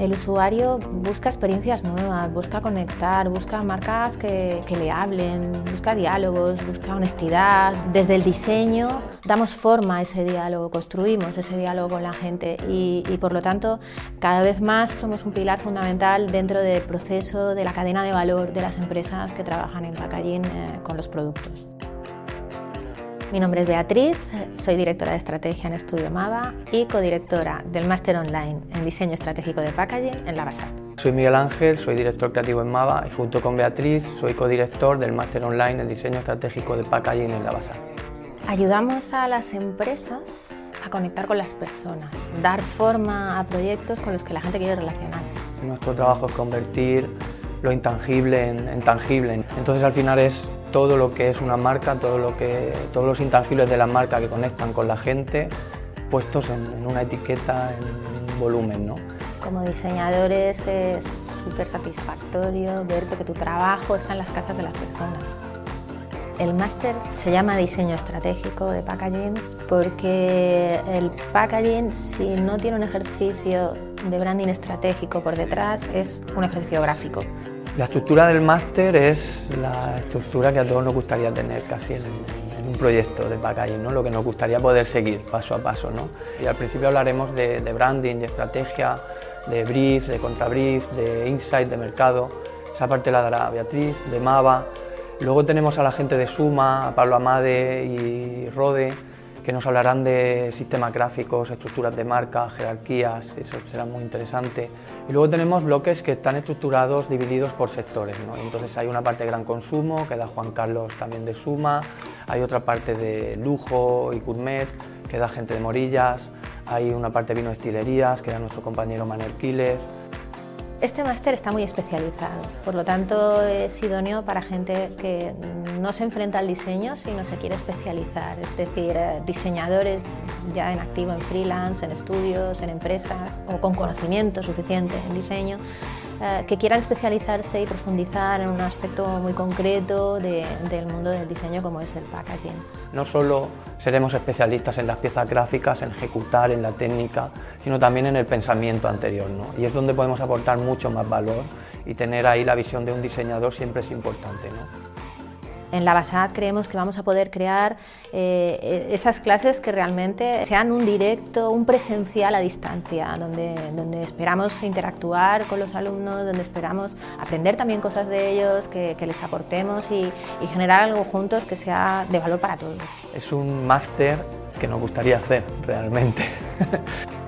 El usuario busca experiencias nuevas, busca conectar, busca marcas que, le hablen, busca diálogos, busca honestidad. Desde el diseño damos forma a ese diálogo, construimos ese diálogo con la gente y, por lo tanto cada vez más somos un pilar fundamental dentro del proceso de la cadena de valor de las empresas que trabajan en packaging eh, con los productos. Mi nombre es Beatriz, soy directora de estrategia en Estudio Mava y codirectora del máster online en diseño estratégico de packaging en la BASAT. Soy Miguel Ángel, soy director creativo en Mava y junto con Beatriz soy codirector del máster online en diseño estratégico de packaging en la BASAT. Ayudamos a las empresas a conectar con las personas, dar forma a proyectos con los que la gente quiere relacionarse. Nuestro trabajo es convertir lo intangible en, tangible. Entonces al final es todo lo que es una marca, todo lo que, todos los intangibles de la marca que conectan con la gente, puestos en, una etiqueta, en un volumen. ¿no? Como diseñadores es súper satisfactorio ver que tu trabajo está en las casas de las personas. El máster se llama Diseño Estratégico de Packaging porque el packaging, si no tiene un ejercicio de branding estratégico por detrás, es un ejercicio gráfico. La estructura del máster es la estructura que a todos nos gustaría tener casi en, un proyecto de packaging, ¿no? lo que nos gustaría poder seguir paso a paso. ¿no? Y al principio hablaremos de, branding, de estrategia, de brief, de contrabrief, de insight, de mercado. Esa parte la dará Beatriz, de Mava. Luego tenemos a la gente de Suma, a Pablo Amade y Rode que nos hablarán de sistemas gráficos, estructuras de marca, jerarquías, eso será muy interesante. Y luego tenemos bloques que están estructurados, divididos por sectores. Entonces hay una parte de gran consumo, que da Juan Carlos también de Suma, hay otra parte de lujo y gourmet, que da gente de Morillas, hay una parte de vino estilerías, que da nuestro compañero Manuel Quiles, este máster está muy especializado, por lo tanto es idóneo para gente que no se enfrenta al diseño, sino se quiere especializar, es decir, eh, diseñadores ya en activo en freelance, en estudios, en empresas o con conocimiento suficiente en diseño eh, que quieran especializarse y profundizar en un aspecto muy concreto del mundo del diseño como es el packaging. No solo seremos especialistas en las piezas gráficas, en ejecutar, en la técnica, sino también en el pensamiento anterior. ¿no? Y es donde podemos aportar mucho más valor y tener ahí la visión de un diseñador siempre es importante. ¿no? En la BASAT creemos que vamos a poder crear eh, esas clases que realmente sean un directo, un presencial a distancia, donde, esperamos interactuar con los alumnos, donde esperamos aprender también cosas de ellos, que, les aportemos y generar algo juntos que sea de valor para todos. Es un máster que nos gustaría hacer realmente.